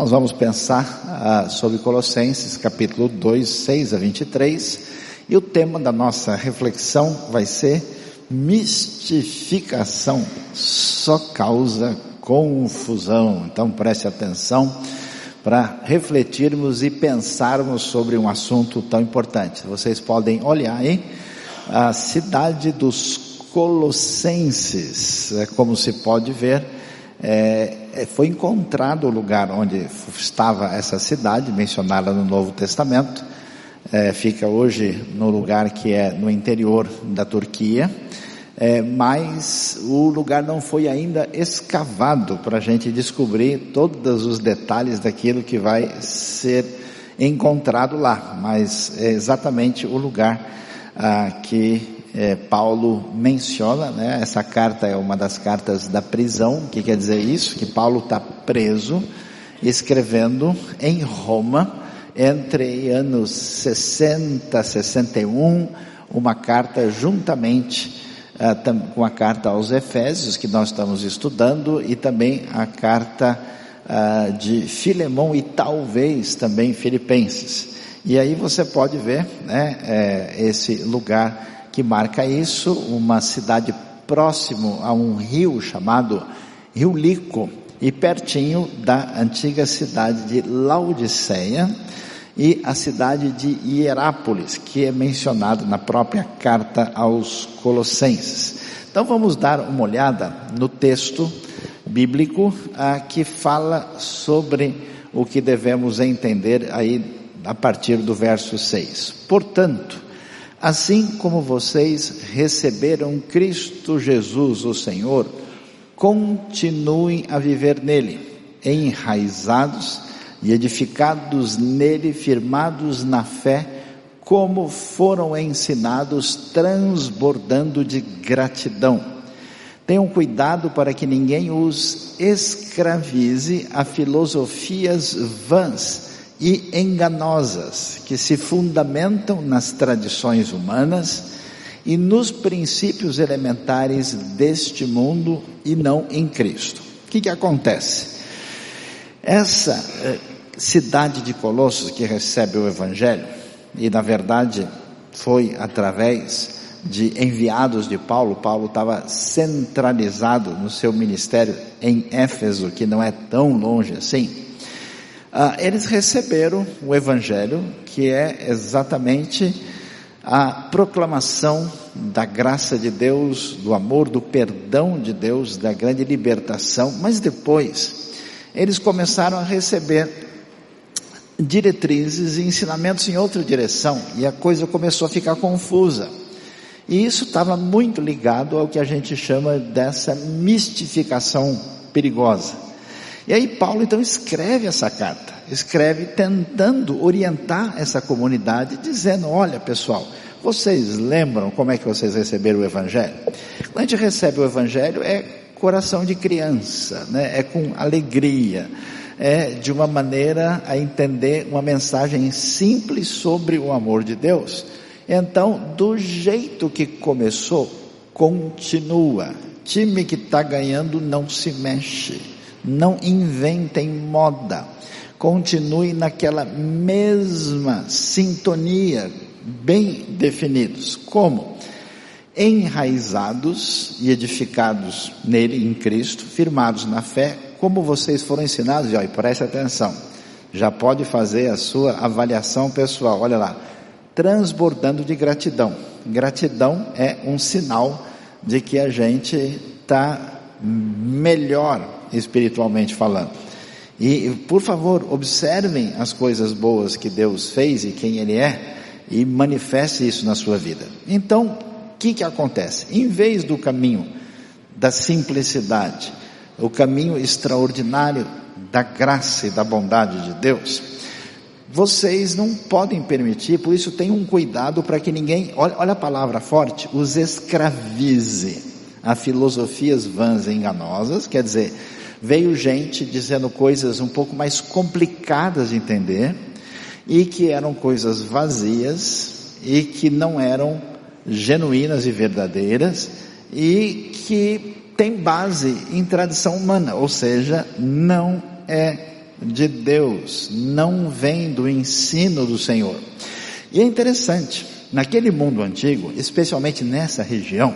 Nós vamos pensar ah, sobre Colossenses capítulo 2, 6 a 23, e o tema da nossa reflexão vai ser mistificação só causa confusão. Então preste atenção para refletirmos e pensarmos sobre um assunto tão importante. Vocês podem olhar aí a cidade dos Colossenses, é, como se pode ver, é, é, foi encontrado o lugar onde estava essa cidade, mencionada no Novo Testamento, é, fica hoje no lugar que é no interior da Turquia, é, mas o lugar não foi ainda escavado para a gente descobrir todos os detalhes daquilo que vai ser encontrado lá, mas é exatamente o lugar ah, que é, Paulo menciona, né? Essa carta é uma das cartas da prisão. O que quer dizer isso? Que Paulo está preso, escrevendo em Roma entre anos 60, 61, uma carta juntamente uh, com a carta aos Efésios, que nós estamos estudando, e também a carta uh, de Filemão e talvez também Filipenses. E aí você pode ver né, é, esse lugar que marca isso, uma cidade próximo a um rio chamado Rio Lico, e pertinho da antiga cidade de Laodiceia, e a cidade de Hierápolis, que é mencionado na própria carta aos Colossenses. Então vamos dar uma olhada no texto bíblico ah, que fala sobre o que devemos entender aí a partir do verso 6. Portanto, assim como vocês receberam Cristo Jesus, o Senhor, continuem a viver nele, enraizados e edificados nele, firmados na fé, como foram ensinados, transbordando de gratidão. Tenham cuidado para que ninguém os escravize a filosofias vãs e enganosas, que se fundamentam nas tradições humanas e nos princípios elementares deste mundo e não em Cristo. O que, que acontece? Essa eh, cidade de Colossos que recebe o Evangelho, e na verdade foi através de enviados de Paulo, Paulo estava centralizado no seu ministério em Éfeso, que não é tão longe assim. Ah, eles receberam o Evangelho, que é exatamente a proclamação da graça de Deus, do amor, do perdão de Deus, da grande libertação, mas depois eles começaram a receber diretrizes e ensinamentos em outra direção, e a coisa começou a ficar confusa. E isso estava muito ligado ao que a gente chama dessa mistificação perigosa. E aí Paulo então escreve essa carta, escreve tentando orientar essa comunidade, dizendo: olha pessoal, vocês lembram como é que vocês receberam o Evangelho? Quando a gente recebe o Evangelho é coração de criança, né? é com alegria é de uma maneira a entender uma mensagem simples sobre o amor de Deus. Então, do jeito que começou, continua. Time que está ganhando não se mexe, não inventem moda, continue naquela mesma sintonia, bem definidos. Como? Enraizados e edificados nele, em Cristo, firmados na fé, como vocês foram ensinados, e olha, preste atenção, já pode fazer a sua avaliação pessoal, olha lá, transbordando de gratidão. Gratidão é um sinal de que a gente está melhor espiritualmente falando. E, por favor, observem as coisas boas que Deus fez e quem Ele é, e manifeste isso na sua vida. Então, o que que acontece? Em vez do caminho da simplicidade, o caminho extraordinário da graça e da bondade de Deus, vocês não podem permitir, por isso tenham um cuidado para que ninguém, olha, olha, a palavra forte, os escravize a filosofias vãs e enganosas, quer dizer, veio gente dizendo coisas um pouco mais complicadas de entender, e que eram coisas vazias, e que não eram genuínas e verdadeiras, e que tem base em tradição humana, ou seja, não é de Deus, não vem do ensino do Senhor. E é interessante, naquele mundo antigo, especialmente nessa região,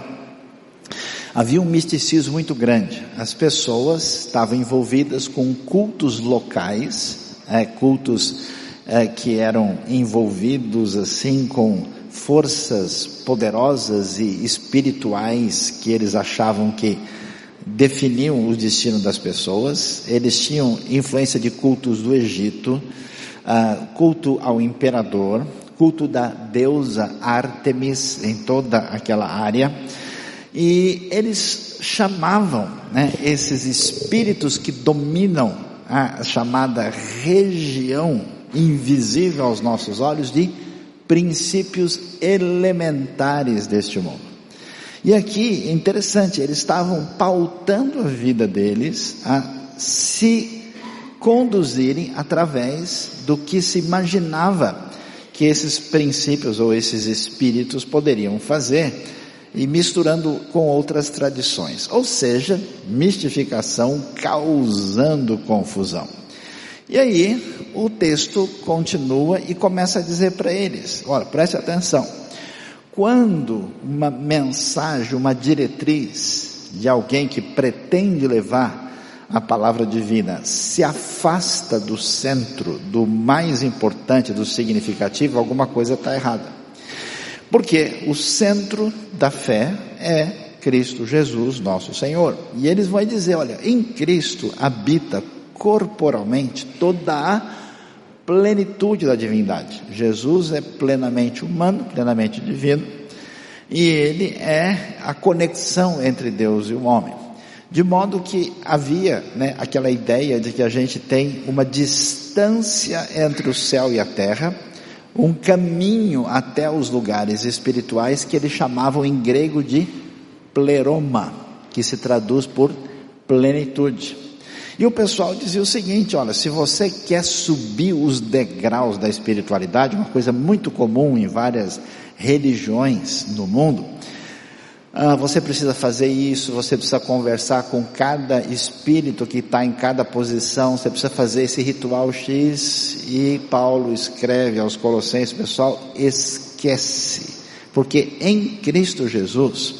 havia um misticismo muito grande. As pessoas estavam envolvidas com cultos locais, é, cultos é, que eram envolvidos assim com forças poderosas e espirituais que eles achavam que definiam o destino das pessoas. Eles tinham influência de cultos do Egito, uh, culto ao imperador, culto da deusa Artemis em toda aquela área. E eles chamavam né, esses espíritos que dominam a chamada região invisível aos nossos olhos de princípios elementares deste mundo. E aqui, interessante, eles estavam pautando a vida deles a se conduzirem através do que se imaginava que esses princípios ou esses espíritos poderiam fazer e misturando com outras tradições. Ou seja, mistificação causando confusão. E aí, o texto continua e começa a dizer para eles: olha, preste atenção. Quando uma mensagem, uma diretriz de alguém que pretende levar a palavra divina se afasta do centro, do mais importante, do significativo, alguma coisa está errada. Porque o centro da fé é Cristo Jesus, nosso Senhor. E eles vão dizer: olha, em Cristo habita corporalmente toda a plenitude da divindade. Jesus é plenamente humano, plenamente divino, e ele é a conexão entre Deus e o homem. De modo que havia né, aquela ideia de que a gente tem uma distância entre o céu e a terra, um caminho até os lugares espirituais que eles chamavam em grego de pleroma, que se traduz por plenitude. E o pessoal dizia o seguinte: olha, se você quer subir os degraus da espiritualidade, uma coisa muito comum em várias religiões no mundo, ah, você precisa fazer isso, você precisa conversar com cada espírito que está em cada posição, você precisa fazer esse ritual X, e Paulo escreve aos Colossenses, pessoal, esquece, porque em Cristo Jesus,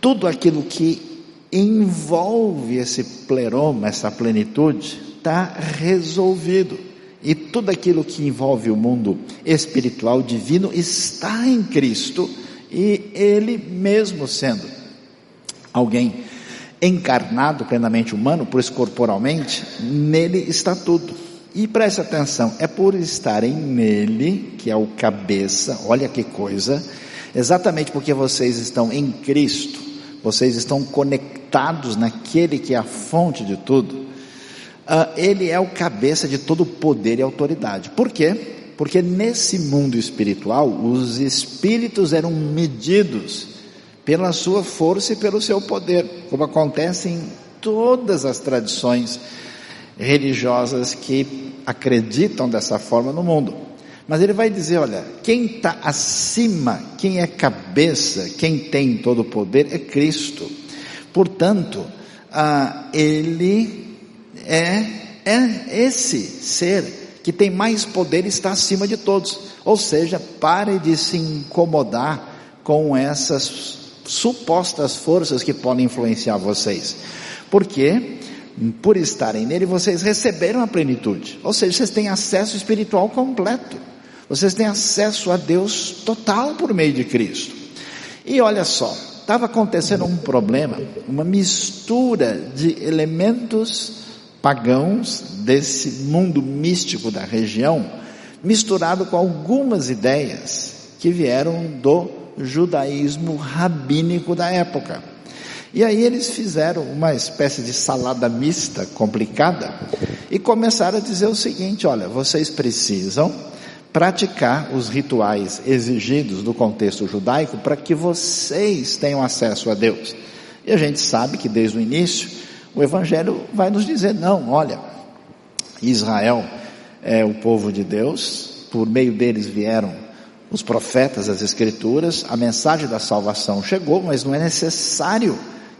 tudo aquilo que envolve esse pleroma, essa plenitude, está resolvido. E tudo aquilo que envolve o mundo espiritual divino está em Cristo e Ele mesmo sendo alguém encarnado, plenamente humano, por isso corporalmente, nele está tudo. E preste atenção, é por estarem nele, que é o cabeça, olha que coisa, exatamente porque vocês estão em Cristo, vocês estão conectados naquele que é a fonte de tudo, uh, ele é o cabeça de todo poder e autoridade. Por quê? Porque nesse mundo espiritual, os espíritos eram medidos pela sua força e pelo seu poder, como acontece em todas as tradições religiosas que acreditam dessa forma no mundo. Mas ele vai dizer: olha, quem está acima, quem é cabeça, quem tem todo o poder é Cristo. Portanto, ah, ele é, é esse ser que tem mais poder está acima de todos. Ou seja, pare de se incomodar com essas supostas forças que podem influenciar vocês. Porque por estarem nele, vocês receberam a plenitude. Ou seja, vocês têm acesso espiritual completo. Vocês têm acesso a Deus total por meio de Cristo. E olha só, estava acontecendo um problema, uma mistura de elementos pagãos desse mundo místico da região, misturado com algumas ideias que vieram do judaísmo rabínico da época. E aí eles fizeram uma espécie de salada mista complicada e começaram a dizer o seguinte: olha, vocês precisam praticar os rituais exigidos do contexto judaico para que vocês tenham acesso a Deus. E a gente sabe que desde o início o Evangelho vai nos dizer: não, olha, Israel é o povo de Deus, por meio deles vieram os profetas, as Escrituras, a mensagem da salvação chegou, mas não é necessário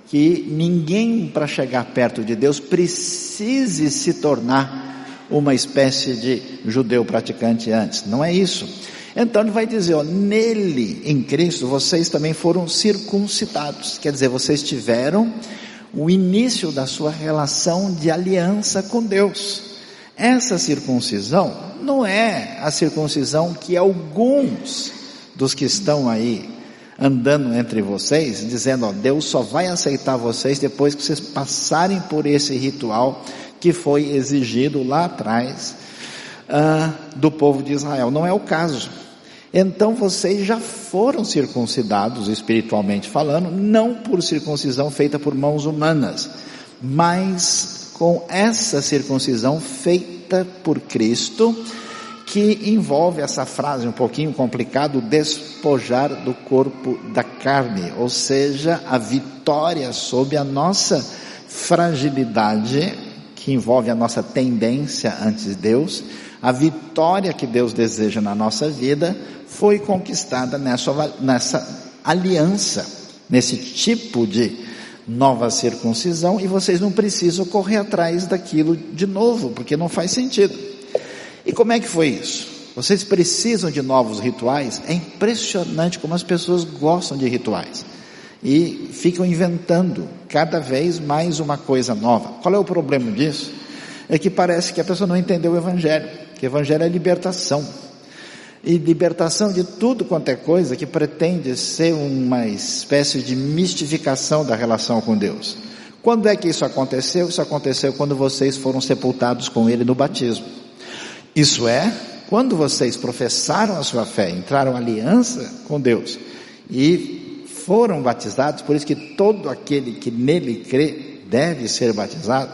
que ninguém para chegar perto de Deus precise se tornar uma espécie de judeu praticante antes. Não é isso. Então ele vai dizer, ó, nele, em Cristo, vocês também foram circuncidados. Quer dizer, vocês tiveram o início da sua relação de aliança com Deus. Essa circuncisão não é a circuncisão que alguns dos que estão aí andando entre vocês, dizendo, ó, Deus só vai aceitar vocês depois que vocês passarem por esse ritual que foi exigido lá atrás uh, do povo de Israel. Não é o caso. Então vocês já foram circuncidados, espiritualmente falando, não por circuncisão feita por mãos humanas, mas com essa circuncisão feita por Cristo, que envolve essa frase um pouquinho complicado, despojar do corpo da carne, ou seja, a vitória sobre a nossa fragilidade, que envolve a nossa tendência antes de Deus, a vitória que Deus deseja na nossa vida foi conquistada nessa, nessa aliança, nesse tipo de nova circuncisão, e vocês não precisam correr atrás daquilo de novo, porque não faz sentido. E como é que foi isso? Vocês precisam de novos rituais? É impressionante como as pessoas gostam de rituais e ficam inventando cada vez mais uma coisa nova. Qual é o problema disso? É que parece que a pessoa não entendeu o Evangelho, que Evangelho é libertação. E libertação de tudo quanto é coisa que pretende ser uma espécie de mistificação da relação com Deus. Quando é que isso aconteceu? Isso aconteceu quando vocês foram sepultados com Ele no batismo. Isso é, quando vocês professaram a sua fé, entraram aliança com Deus e foram batizados, por isso que todo aquele que nele crê deve ser batizado,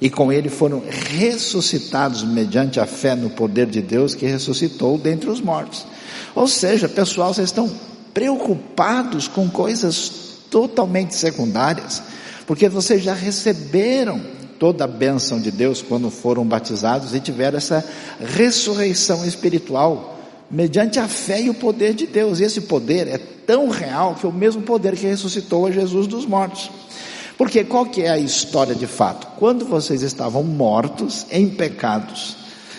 e com ele foram ressuscitados mediante a fé no poder de Deus que ressuscitou dentre os mortos. Ou seja, pessoal, vocês estão preocupados com coisas totalmente secundárias, porque vocês já receberam toda a bênção de Deus quando foram batizados e tiveram essa ressurreição espiritual mediante a fé e o poder de Deus. E esse poder é tão real que é o mesmo poder que ressuscitou a Jesus dos mortos. Porque qual que é a história de fato? Quando vocês estavam mortos em pecados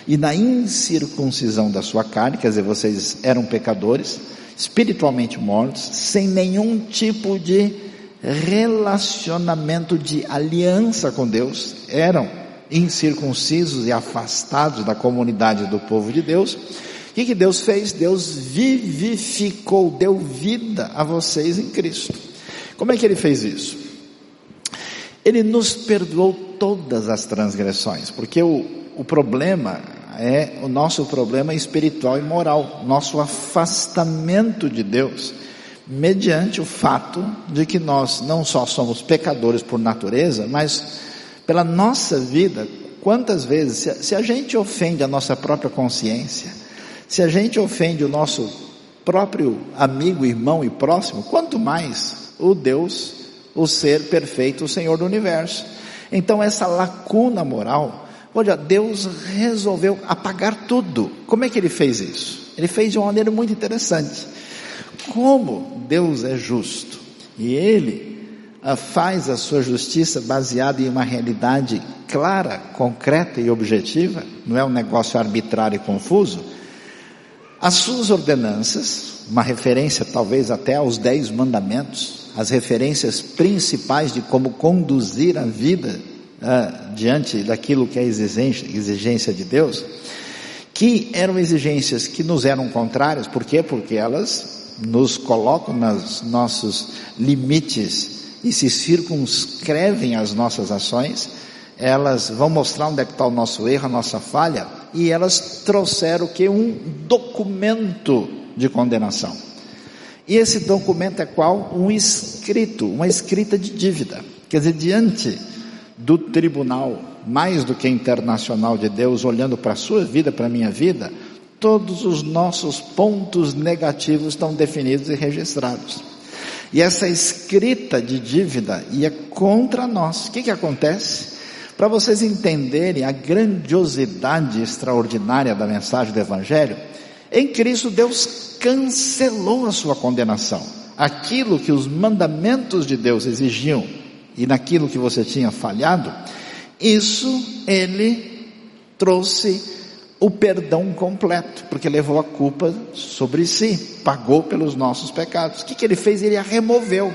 e na incircuncisão da sua carne, quer dizer, vocês eram pecadores, espiritualmente mortos, sem nenhum tipo de relacionamento de aliança com Deus, eram incircuncisos e afastados da comunidade do povo de Deus. O que, que Deus fez? Deus vivificou, deu vida a vocês em Cristo. Como é que Ele fez isso? Ele nos perdoou todas as transgressões, porque o, o problema é o nosso problema espiritual e moral, nosso afastamento de Deus mediante o fato de que nós não só somos pecadores por natureza, mas pela nossa vida, quantas vezes, se, se a gente ofende a nossa própria consciência, se a gente ofende o nosso próprio amigo, irmão e próximo, quanto mais o Deus, o ser perfeito, o Senhor do universo. Então essa lacuna moral, olha, Deus resolveu apagar tudo. Como é que ele fez isso? Ele fez de uma maneira muito interessante. Como Deus é justo e Ele ah, faz a sua justiça baseada em uma realidade clara, concreta e objetiva, não é um negócio arbitrário e confuso, as suas ordenanças, uma referência talvez até aos dez mandamentos, as referências principais de como conduzir a vida uh, diante daquilo que é exigência, exigência de Deus, que eram exigências que nos eram contrárias, por quê? Porque elas nos colocam nos nossos limites e se circunscrevem as nossas ações, elas vão mostrar onde é que está o nosso erro, a nossa falha, e elas trouxeram que? Um documento de condenação. E esse documento é qual? Um escrito, uma escrita de dívida. Quer dizer, diante do tribunal, mais do que internacional de Deus, olhando para a sua vida, para a minha vida, todos os nossos pontos negativos estão definidos e registrados. E essa escrita de dívida ia contra nós. O que, que acontece? Para vocês entenderem a grandiosidade extraordinária da mensagem do Evangelho, em Cristo Deus cancelou a sua condenação. Aquilo que os mandamentos de Deus exigiam e naquilo que você tinha falhado, isso Ele trouxe o perdão completo, porque levou a culpa sobre si, pagou pelos nossos pecados. O que, que ele fez? Ele a removeu.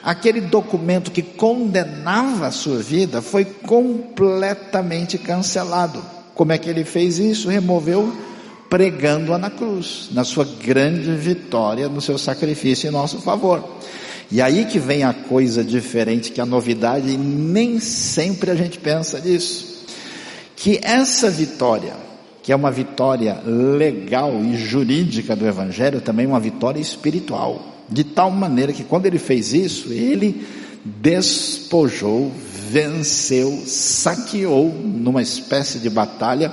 Aquele documento que condenava a sua vida foi completamente cancelado. Como é que ele fez isso? Removeu pregando-a na cruz, na sua grande vitória, no seu sacrifício em nosso favor. E aí que vem a coisa diferente, que a novidade, e nem sempre a gente pensa nisso. Que essa vitória, que é uma vitória legal e jurídica do Evangelho, também é uma vitória espiritual. De tal maneira que quando ele fez isso, ele despojou, venceu, saqueou numa espécie de batalha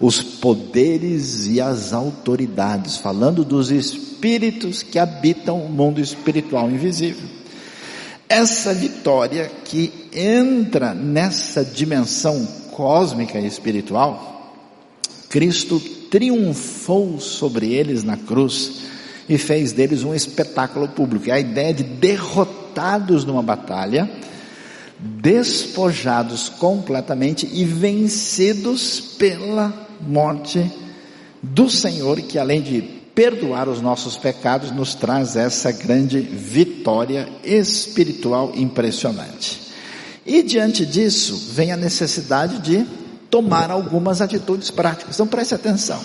os poderes e as autoridades, falando dos espíritos que habitam o mundo espiritual invisível. Essa vitória que entra nessa dimensão cósmica e espiritual, Cristo triunfou sobre eles na cruz e fez deles um espetáculo público. É a ideia de derrotados numa batalha, despojados completamente e vencidos pela morte do Senhor, que além de perdoar os nossos pecados, nos traz essa grande vitória espiritual impressionante. E diante disso, vem a necessidade de tomar algumas atitudes práticas. Então preste atenção.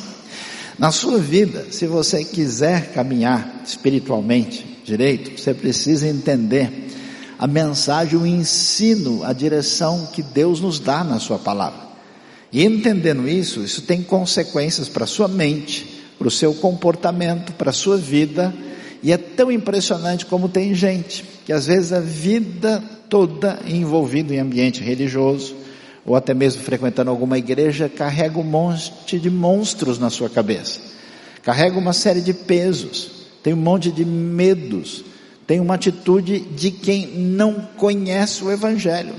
Na sua vida, se você quiser caminhar espiritualmente direito, você precisa entender a mensagem, o ensino, a direção que Deus nos dá na sua palavra. E entendendo isso, isso tem consequências para a sua mente, para o seu comportamento, para a sua vida, e é tão impressionante como tem gente que às vezes a vida toda envolvida em ambiente religioso, ou até mesmo frequentando alguma igreja, carrega um monte de monstros na sua cabeça, carrega uma série de pesos, tem um monte de medos, tem uma atitude de quem não conhece o Evangelho.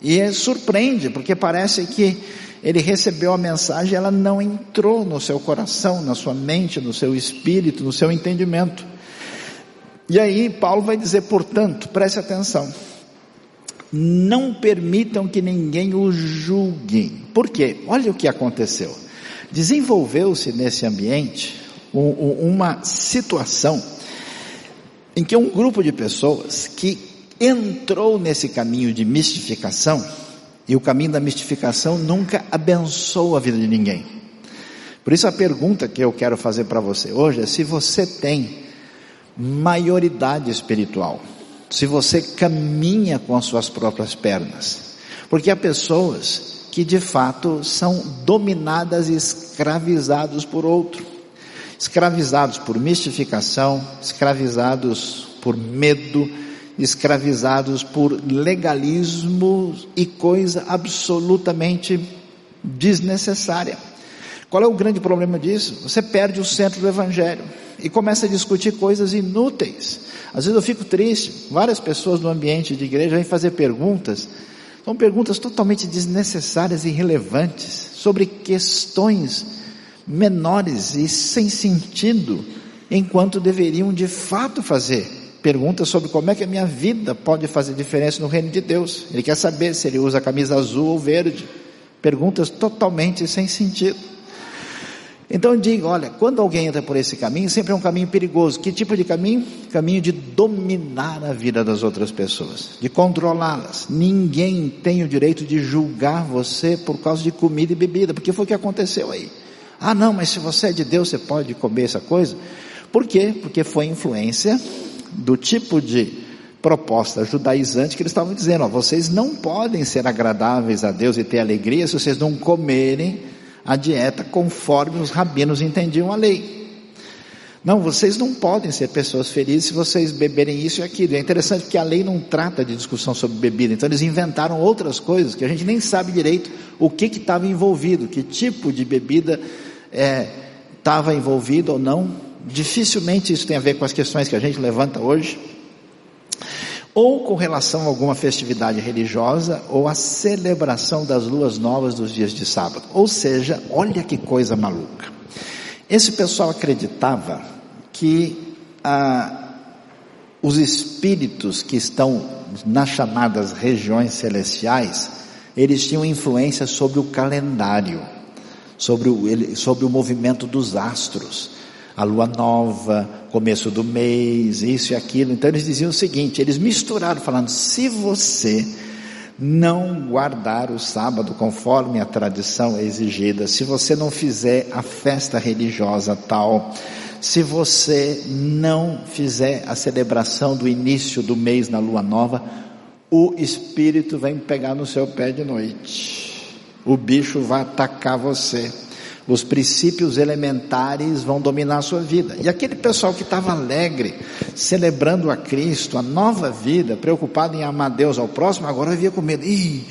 E é, surpreende, porque parece que ele recebeu a mensagem, ela não entrou no seu coração, na sua mente, no seu espírito, no seu entendimento. E aí Paulo vai dizer, portanto, preste atenção, não permitam que ninguém o julgue. Por quê? Olha o que aconteceu. Desenvolveu-se nesse ambiente uma situação em que um grupo de pessoas que entrou nesse caminho de mistificação, e o caminho da mistificação nunca abençoa a vida de ninguém. Por isso a pergunta que eu quero fazer para você hoje é se você tem maioridade espiritual, se você caminha com as suas próprias pernas. Porque há pessoas que de fato são dominadas e escravizados por outro. Escravizados por mistificação, escravizados por medo, escravizados por legalismo e coisa absolutamente desnecessária. Qual é o grande problema disso? Você perde o centro do evangelho e começa a discutir coisas inúteis. Às vezes eu fico triste, várias pessoas no ambiente de igreja vêm fazer perguntas, são perguntas totalmente desnecessárias e irrelevantes sobre questões menores e sem sentido, enquanto deveriam de fato fazer pergunta sobre como é que a minha vida pode fazer diferença no reino de Deus. Ele quer saber se ele usa camisa azul ou verde. Perguntas totalmente sem sentido. Então digo, olha, quando alguém entra por esse caminho, sempre é um caminho perigoso. Que tipo de caminho? Caminho de dominar a vida das outras pessoas, de controlá-las. Ninguém tem o direito de julgar você por causa de comida e bebida, porque foi o que aconteceu aí. Ah, não, mas se você é de Deus, você pode comer essa coisa. Por quê? Porque foi influência do tipo de proposta judaizante que eles estavam dizendo, ó, vocês não podem ser agradáveis a Deus e ter alegria se vocês não comerem a dieta conforme os rabinos entendiam a lei. Não, vocês não podem ser pessoas felizes se vocês beberem isso e aquilo. É interessante que a lei não trata de discussão sobre bebida, então eles inventaram outras coisas que a gente nem sabe direito o que estava envolvido, que tipo de bebida estava é, envolvido ou não dificilmente isso tem a ver com as questões que a gente levanta hoje, ou com relação a alguma festividade religiosa, ou a celebração das luas novas dos dias de sábado. Ou seja, olha que coisa maluca. Esse pessoal acreditava que ah, os espíritos que estão nas chamadas regiões celestiais eles tinham influência sobre o calendário, sobre o, sobre o movimento dos astros, a lua nova, começo do mês, isso e aquilo. Então eles diziam o seguinte: eles misturaram, falando, se você não guardar o sábado conforme a tradição exigida, se você não fizer a festa religiosa tal, se você não fizer a celebração do início do mês na lua nova, o espírito vem pegar no seu pé de noite. O bicho vai atacar você. Os princípios elementares vão dominar a sua vida. E aquele pessoal que estava alegre, celebrando a Cristo, a nova vida, preocupado em amar Deus ao próximo, agora vivia com medo. Ih,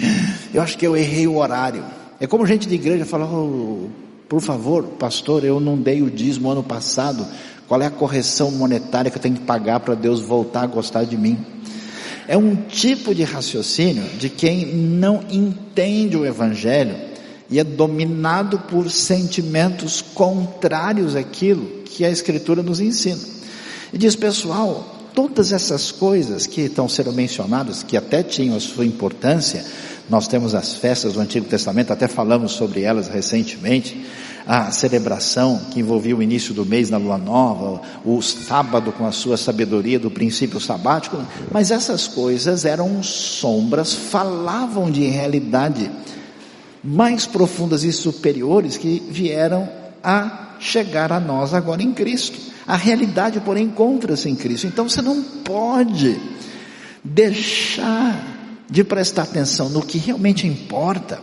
eu acho que eu errei o horário. É como gente de igreja fala, oh, por favor, pastor, eu não dei o dízimo ano passado. Qual é a correção monetária que eu tenho que pagar para Deus voltar a gostar de mim? É um tipo de raciocínio de quem não entende o Evangelho e é dominado por sentimentos contrários àquilo que a Escritura nos ensina. E diz, pessoal, todas essas coisas que estão sendo mencionadas, que até tinham a sua importância, nós temos as festas do Antigo Testamento, até falamos sobre elas recentemente, a celebração que envolvia o início do mês na lua nova, o sábado com a sua sabedoria do princípio sabático, mas essas coisas eram sombras, falavam de realidade mais profundas e superiores que vieram a chegar a nós agora em Cristo. A realidade, porém, encontra-se em Cristo. Então você não pode deixar de prestar atenção no que realmente importa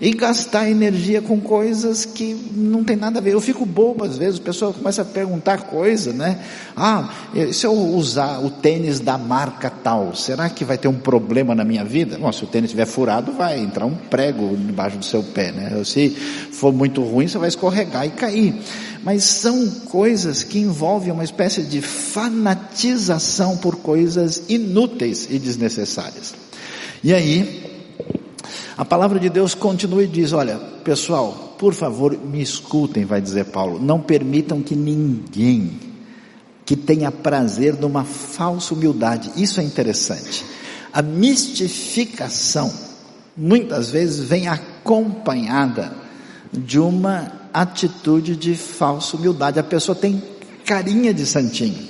e gastar energia com coisas que não tem nada a ver. Eu fico bobo às vezes, o pessoal começa a perguntar coisa, né? Ah, se eu usar o tênis da marca tal, será que vai ter um problema na minha vida? Bom, se o tênis estiver furado, vai entrar um prego debaixo do seu pé, né? Se for muito ruim, você vai escorregar e cair. Mas são coisas que envolvem uma espécie de fanatização por coisas inúteis e desnecessárias. E aí, a palavra de Deus continua e diz: Olha, pessoal, por favor, me escutem, vai dizer Paulo. Não permitam que ninguém que tenha prazer numa falsa humildade. Isso é interessante. A mistificação muitas vezes vem acompanhada de uma atitude de falsa humildade. A pessoa tem carinha de santinho,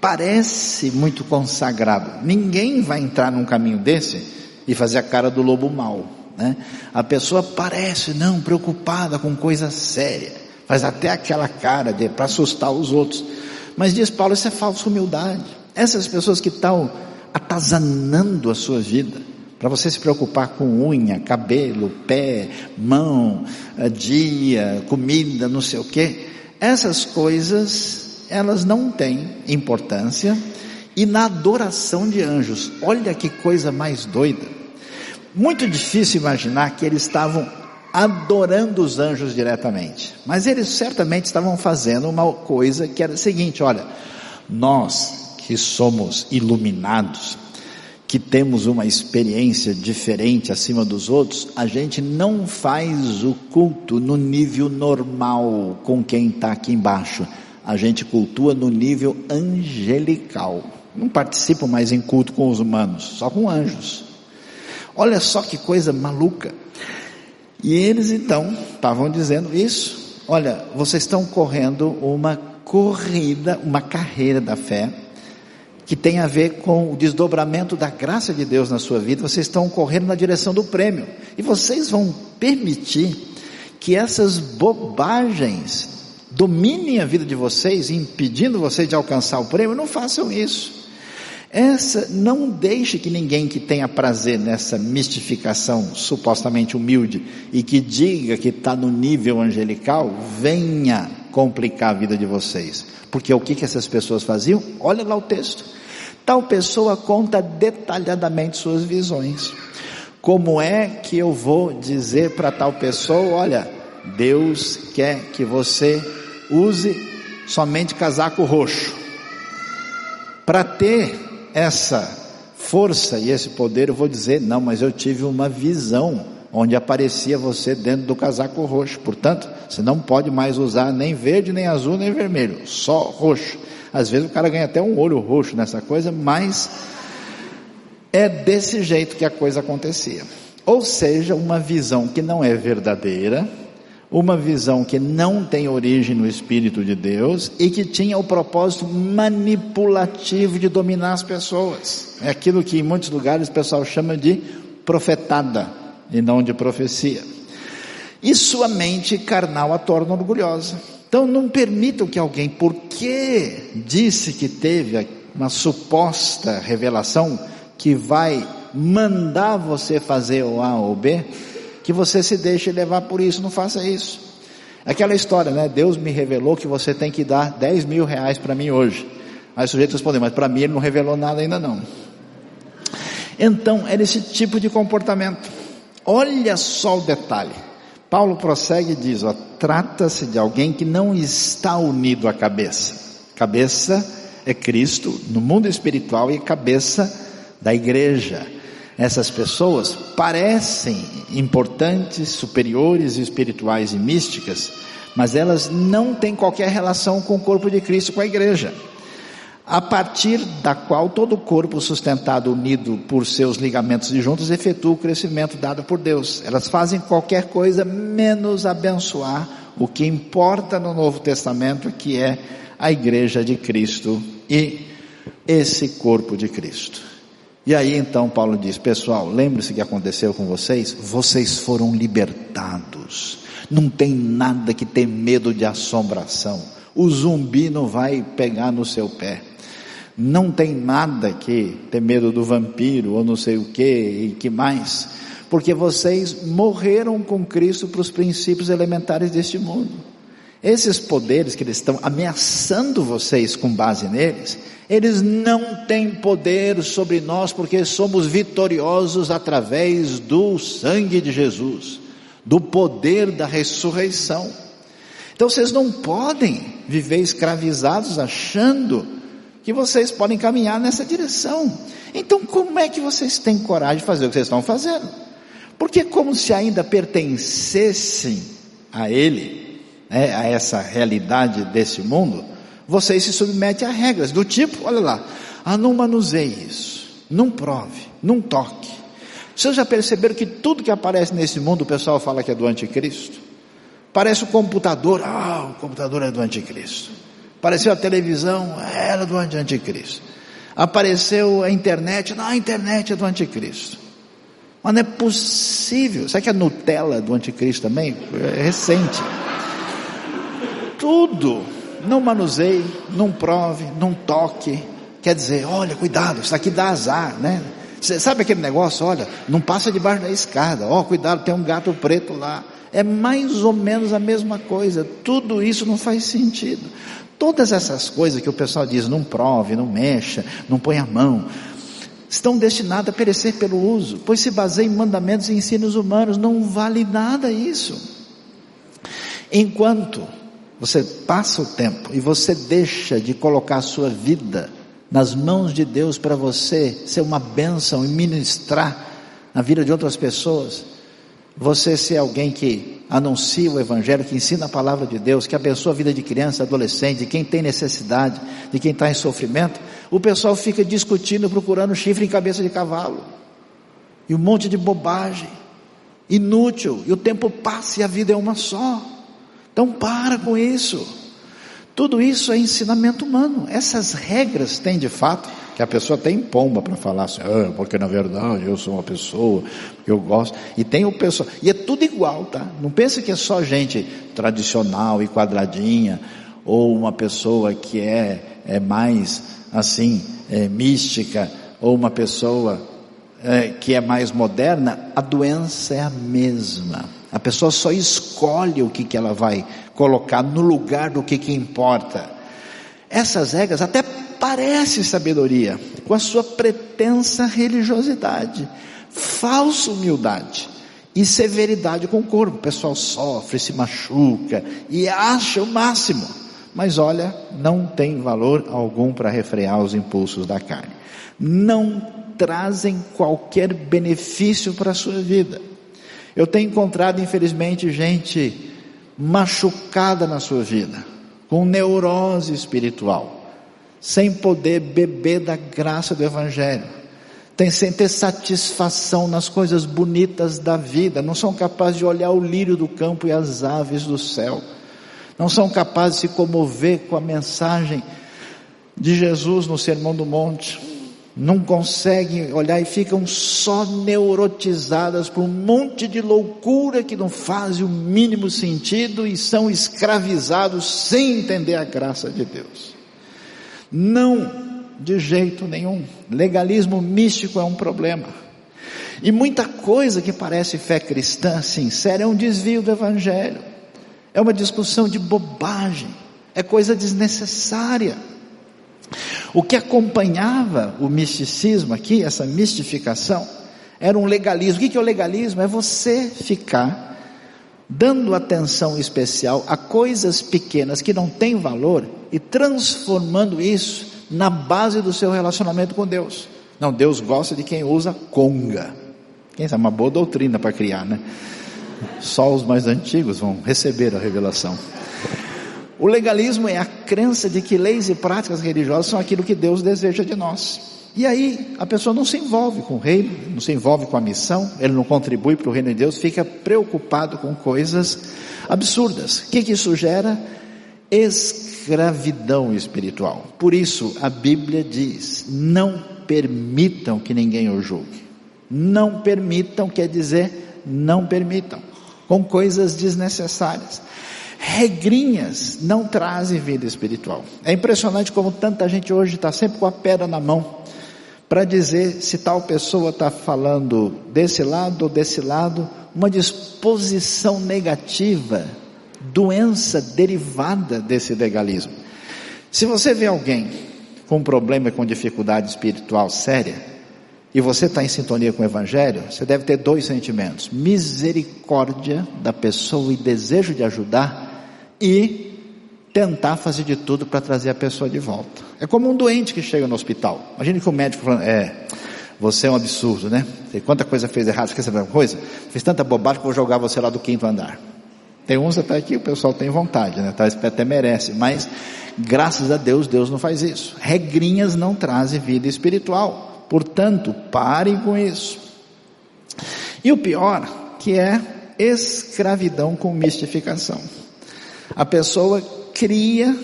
parece muito consagrado. Ninguém vai entrar num caminho desse e fazer a cara do lobo mau. Né? A pessoa parece não preocupada com coisa séria, faz até aquela cara de para assustar os outros. Mas diz Paulo, isso é falsa humildade. Essas pessoas que estão atazanando a sua vida, para você se preocupar com unha, cabelo, pé, mão, eh, dia, comida, não sei o que, essas coisas, elas não têm importância. E na adoração de anjos, olha que coisa mais doida. Muito difícil imaginar que eles estavam adorando os anjos diretamente, mas eles certamente estavam fazendo uma coisa que era o seguinte: olha, nós que somos iluminados, que temos uma experiência diferente acima dos outros, a gente não faz o culto no nível normal com quem está aqui embaixo. A gente cultua no nível angelical. Não participo mais em culto com os humanos, só com anjos. Olha só que coisa maluca. E eles então estavam dizendo isso. Olha, vocês estão correndo uma corrida, uma carreira da fé, que tem a ver com o desdobramento da graça de Deus na sua vida. Vocês estão correndo na direção do prêmio. E vocês vão permitir que essas bobagens dominem a vida de vocês, impedindo vocês de alcançar o prêmio. Não façam isso. Essa, não deixe que ninguém que tenha prazer nessa mistificação supostamente humilde e que diga que está no nível angelical, venha complicar a vida de vocês. Porque o que, que essas pessoas faziam? Olha lá o texto. Tal pessoa conta detalhadamente suas visões. Como é que eu vou dizer para tal pessoa, olha, Deus quer que você use somente casaco roxo. Para ter essa força e esse poder, eu vou dizer, não, mas eu tive uma visão onde aparecia você dentro do casaco roxo. Portanto, você não pode mais usar nem verde, nem azul, nem vermelho, só roxo. Às vezes o cara ganha até um olho roxo nessa coisa, mas é desse jeito que a coisa acontecia. Ou seja, uma visão que não é verdadeira, uma visão que não tem origem no Espírito de Deus e que tinha o propósito manipulativo de dominar as pessoas. É aquilo que em muitos lugares o pessoal chama de profetada e não de profecia. E sua mente carnal a torna orgulhosa. Então não permitam que alguém, porque disse que teve uma suposta revelação que vai mandar você fazer o A ou B, que você se deixe levar por isso, não faça isso. Aquela história, né? Deus me revelou que você tem que dar 10 mil reais para mim hoje. Aí o sujeito respondeu, mas para mim ele não revelou nada ainda não. Então, era esse tipo de comportamento. Olha só o detalhe. Paulo prossegue e diz: trata-se de alguém que não está unido à cabeça. Cabeça é Cristo no mundo espiritual e cabeça da igreja. Essas pessoas parecem importantes, superiores, espirituais e místicas, mas elas não têm qualquer relação com o corpo de Cristo, com a igreja, a partir da qual todo o corpo sustentado, unido por seus ligamentos e juntos, efetua o crescimento dado por Deus. Elas fazem qualquer coisa menos abençoar o que importa no Novo Testamento, que é a igreja de Cristo e esse corpo de Cristo. E aí então Paulo diz: Pessoal, lembre-se que aconteceu com vocês? Vocês foram libertados. Não tem nada que ter medo de assombração. O zumbi não vai pegar no seu pé. Não tem nada que ter medo do vampiro ou não sei o que e que mais. Porque vocês morreram com Cristo para os princípios elementares deste mundo. Esses poderes que eles estão ameaçando vocês com base neles, eles não têm poder sobre nós porque somos vitoriosos através do sangue de Jesus, do poder da ressurreição. Então vocês não podem viver escravizados achando que vocês podem caminhar nessa direção. Então como é que vocês têm coragem de fazer o que vocês estão fazendo? Porque como se ainda pertencessem a Ele, né, a essa realidade desse mundo, vocês se submetem a regras do tipo, olha lá, ah, não manuseie isso, não prove, não toque. Vocês já perceberam que tudo que aparece nesse mundo o pessoal fala que é do anticristo? Parece o computador, ah, o computador é do anticristo. Apareceu a televisão, era do anticristo. Apareceu a internet, não, a internet é do anticristo. Mas não é possível. Sabe que a Nutella é do anticristo também? É recente. Tudo não manuseie, não prove, não toque. Quer dizer, olha, cuidado, isso aqui dá azar, né? Você sabe aquele negócio, olha, não passa debaixo da escada, ó, oh, cuidado, tem um gato preto lá. É mais ou menos a mesma coisa. Tudo isso não faz sentido. Todas essas coisas que o pessoal diz, não prove, não mexa, não põe a mão, estão destinadas a perecer pelo uso, pois se baseia em mandamentos e ensinos humanos, não vale nada isso. Enquanto você passa o tempo e você deixa de colocar a sua vida nas mãos de Deus para você ser uma bênção e ministrar na vida de outras pessoas. Você ser alguém que anuncia o Evangelho, que ensina a palavra de Deus, que abençoa a vida de criança, adolescente, de quem tem necessidade, de quem está em sofrimento. O pessoal fica discutindo, procurando chifre em cabeça de cavalo. E um monte de bobagem. Inútil. E o tempo passa e a vida é uma só. Então para com isso. Tudo isso é ensinamento humano. Essas regras têm de fato, que a pessoa tem pomba para falar assim, ah, porque na verdade eu sou uma pessoa, eu gosto. E tem o pessoal, e é tudo igual, tá? Não pense que é só gente tradicional e quadradinha, ou uma pessoa que é, é mais assim, é, mística, ou uma pessoa é, que é mais moderna, a doença é a mesma. A pessoa só escolhe o que, que ela vai colocar no lugar do que, que importa. Essas regras até parecem sabedoria, com a sua pretensa religiosidade, falsa humildade e severidade com o corpo. O pessoal sofre, se machuca e acha o máximo. Mas olha, não tem valor algum para refrear os impulsos da carne. Não trazem qualquer benefício para a sua vida. Eu tenho encontrado, infelizmente, gente machucada na sua vida, com neurose espiritual, sem poder beber da graça do Evangelho, tem, sem ter satisfação nas coisas bonitas da vida, não são capazes de olhar o lírio do campo e as aves do céu, não são capazes de se comover com a mensagem de Jesus no Sermão do Monte, não conseguem olhar e ficam só neurotizadas por um monte de loucura que não faz o mínimo sentido e são escravizados sem entender a graça de Deus. Não, de jeito nenhum. Legalismo místico é um problema. E muita coisa que parece fé cristã sincera é um desvio do Evangelho, é uma discussão de bobagem, é coisa desnecessária. O que acompanhava o misticismo aqui, essa mistificação, era um legalismo. O que é o legalismo? É você ficar dando atenção especial a coisas pequenas que não têm valor e transformando isso na base do seu relacionamento com Deus. Não, Deus gosta de quem usa conga. Quem sabe uma boa doutrina para criar, né? Só os mais antigos vão receber a revelação. O legalismo é a crença de que leis e práticas religiosas são aquilo que Deus deseja de nós. E aí a pessoa não se envolve com o reino, não se envolve com a missão, ele não contribui para o reino de Deus, fica preocupado com coisas absurdas. O que, que isso gera? Escravidão espiritual. Por isso a Bíblia diz: não permitam que ninguém o julgue. Não permitam quer dizer não permitam, com coisas desnecessárias regrinhas não trazem vida espiritual. É impressionante como tanta gente hoje está sempre com a pedra na mão para dizer se tal pessoa está falando desse lado ou desse lado, uma disposição negativa, doença derivada desse legalismo. Se você vê alguém com um problema com dificuldade espiritual séria, e você está em sintonia com o Evangelho, você deve ter dois sentimentos: misericórdia da pessoa e desejo de ajudar, e tentar fazer de tudo para trazer a pessoa de volta. É como um doente que chega no hospital. Imagine que o médico falando, é, você é um absurdo, né? Você, quanta coisa fez errado, saber uma coisa? Fez tanta bobagem que vou jogar você lá do quinto andar. Tem uns até que o pessoal tem vontade, né? Talvez até merece, mas graças a Deus, Deus não faz isso. Regrinhas não trazem vida espiritual. Portanto, parem com isso. E o pior, que é escravidão com mistificação. A pessoa cria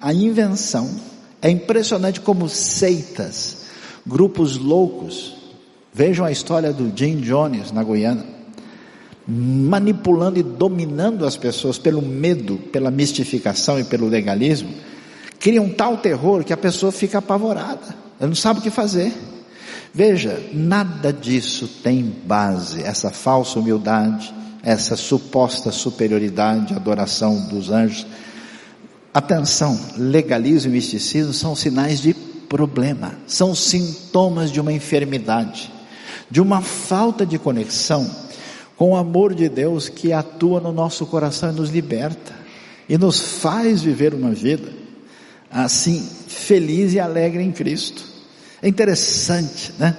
a invenção. É impressionante como seitas, grupos loucos, vejam a história do Jim Jones na Guiana, manipulando e dominando as pessoas pelo medo, pela mistificação e pelo legalismo, criam tal terror que a pessoa fica apavorada, ela não sabe o que fazer. Veja, nada disso tem base, essa falsa humildade, essa suposta superioridade, adoração dos anjos. Atenção, legalismo e misticismo são sinais de problema, são sintomas de uma enfermidade, de uma falta de conexão com o amor de Deus que atua no nosso coração e nos liberta e nos faz viver uma vida assim feliz e alegre em Cristo. É interessante, né?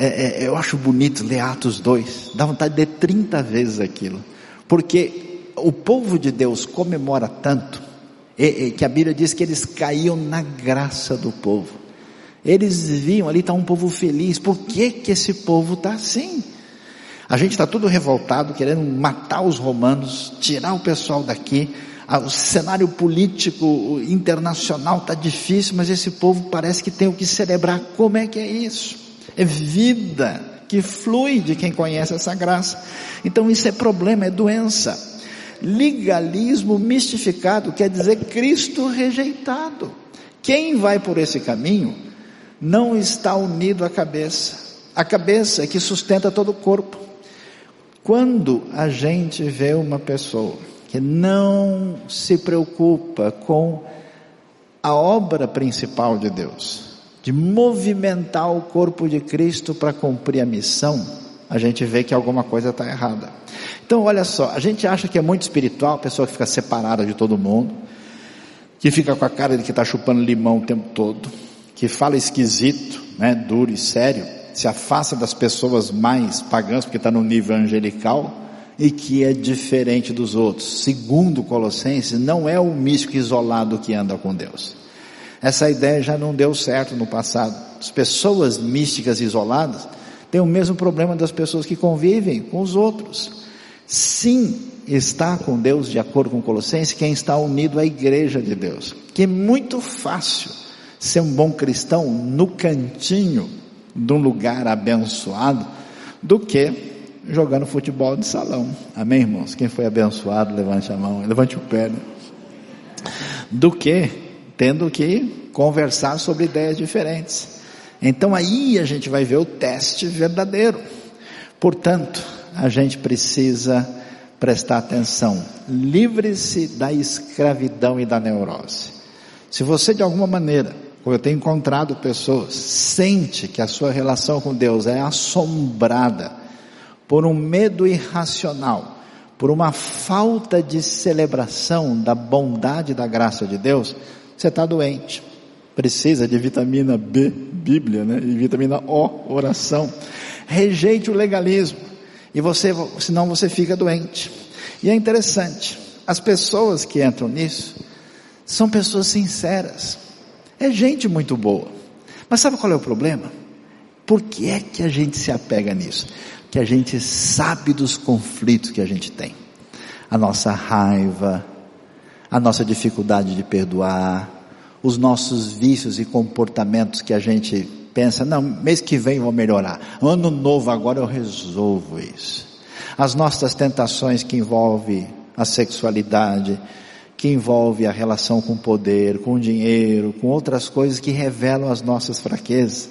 É, é, eu acho bonito ler Atos 2, dá vontade de ler 30 vezes aquilo, porque o povo de Deus comemora tanto, e, e, que a Bíblia diz que eles caíam na graça do povo, eles viam ali está um povo feliz, por que que esse povo está assim? A gente está tudo revoltado, querendo matar os romanos, tirar o pessoal daqui, o cenário político internacional está difícil, mas esse povo parece que tem o que celebrar. Como é que é isso? É vida que flui de quem conhece essa graça. Então isso é problema, é doença. Legalismo mistificado quer dizer Cristo rejeitado. Quem vai por esse caminho não está unido à cabeça. A cabeça é que sustenta todo o corpo. Quando a gente vê uma pessoa que não se preocupa com a obra principal de Deus, de movimentar o corpo de Cristo para cumprir a missão, a gente vê que alguma coisa está errada. Então, olha só, a gente acha que é muito espiritual, a pessoa que fica separada de todo mundo, que fica com a cara de que está chupando limão o tempo todo, que fala esquisito, né, duro e sério, se afasta das pessoas mais pagãs, porque está no nível angelical, e que é diferente dos outros. Segundo Colossenses, não é o místico isolado que anda com Deus. Essa ideia já não deu certo no passado. As pessoas místicas isoladas têm o mesmo problema das pessoas que convivem com os outros. Sim, está com Deus, de acordo com Colossenses, quem está unido à igreja de Deus. Que é muito fácil ser um bom cristão no cantinho de um lugar abençoado do que jogando futebol de salão. Amém, irmãos? Quem foi abençoado, levante a mão, levante o pé. Né? Do que tendo que conversar sobre ideias diferentes. Então aí a gente vai ver o teste verdadeiro. Portanto, a gente precisa prestar atenção. Livre-se da escravidão e da neurose. Se você de alguma maneira, como eu tenho encontrado pessoas, sente que a sua relação com Deus é assombrada por um medo irracional, por uma falta de celebração da bondade e da graça de Deus, você está doente. Precisa de vitamina B, Bíblia, né? E vitamina O, oração. Rejeite o legalismo. E você, senão você fica doente. E é interessante, as pessoas que entram nisso são pessoas sinceras. É gente muito boa. Mas sabe qual é o problema? Por que é que a gente se apega nisso? Que a gente sabe dos conflitos que a gente tem. A nossa raiva, a nossa dificuldade de perdoar, os nossos vícios e comportamentos que a gente pensa, não, mês que vem vou melhorar. Ano novo agora eu resolvo isso. As nossas tentações que envolvem a sexualidade, que envolve a relação com o poder, com o dinheiro, com outras coisas que revelam as nossas fraquezas.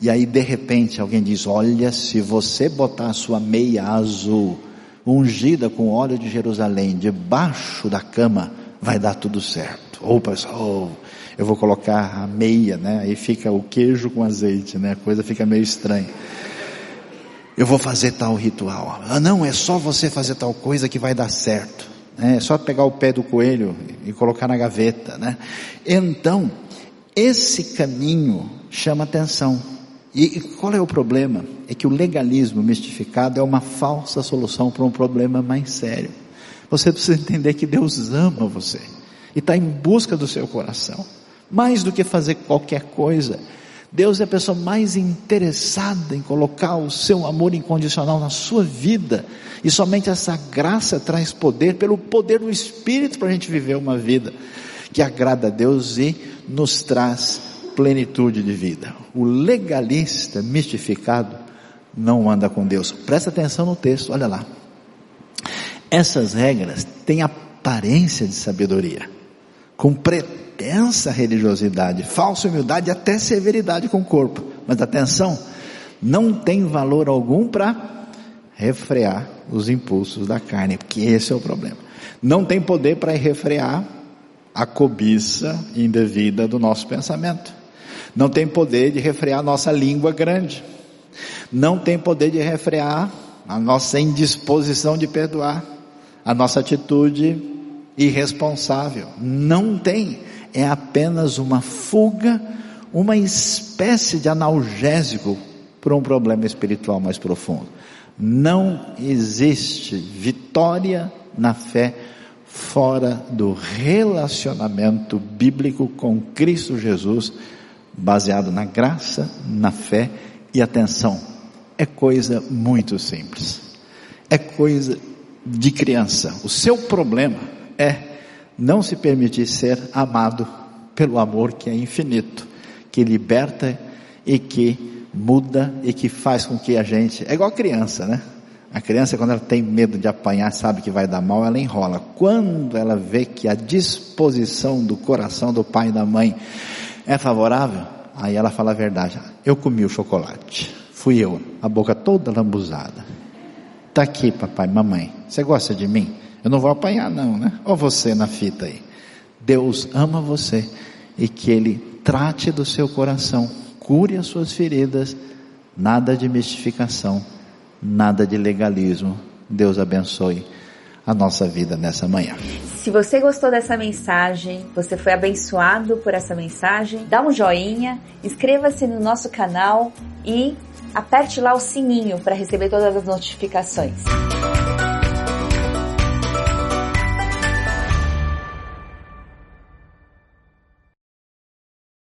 E aí de repente alguém diz: "Olha, se você botar a sua meia azul ungida com óleo de Jerusalém debaixo da cama, vai dar tudo certo". Ou pessoal, eu vou colocar a meia, né? Aí fica o queijo com azeite, né? A coisa fica meio estranha. Eu vou fazer tal ritual. Ah, não, é só você fazer tal coisa que vai dar certo. É só pegar o pé do coelho e colocar na gaveta, né? Então, esse caminho chama atenção. E qual é o problema? É que o legalismo mistificado é uma falsa solução para um problema mais sério. Você precisa entender que Deus ama você e está em busca do seu coração mais do que fazer qualquer coisa. Deus é a pessoa mais interessada em colocar o seu amor incondicional na sua vida. E somente essa graça traz poder, pelo poder do Espírito, para a gente viver uma vida que agrada a Deus e nos traz plenitude de vida. O legalista mistificado não anda com Deus. Presta atenção no texto, olha lá. Essas regras têm aparência de sabedoria, com preto intensa religiosidade, falsa humildade e até severidade com o corpo. Mas atenção, não tem valor algum para refrear os impulsos da carne, porque esse é o problema. Não tem poder para refrear a cobiça indevida do nosso pensamento. Não tem poder de refrear a nossa língua grande. Não tem poder de refrear a nossa indisposição de perdoar, a nossa atitude irresponsável. Não tem é apenas uma fuga, uma espécie de analgésico para um problema espiritual mais profundo. Não existe vitória na fé fora do relacionamento bíblico com Cristo Jesus, baseado na graça, na fé e atenção. É coisa muito simples. É coisa de criança. O seu problema é não se permitir ser amado pelo amor que é infinito, que liberta e que muda e que faz com que a gente, é igual criança, né? A criança, quando ela tem medo de apanhar, sabe que vai dar mal, ela enrola. Quando ela vê que a disposição do coração do pai e da mãe é favorável, aí ela fala a verdade. Eu comi o chocolate. Fui eu, a boca toda lambuzada. Tá aqui, papai, mamãe. Você gosta de mim? Eu não vou apanhar não, né? Ou você na fita aí. Deus ama você e que Ele trate do seu coração, cure as suas feridas, nada de mistificação, nada de legalismo. Deus abençoe a nossa vida nessa manhã. Se você gostou dessa mensagem, você foi abençoado por essa mensagem, dá um joinha, inscreva-se no nosso canal e aperte lá o sininho para receber todas as notificações.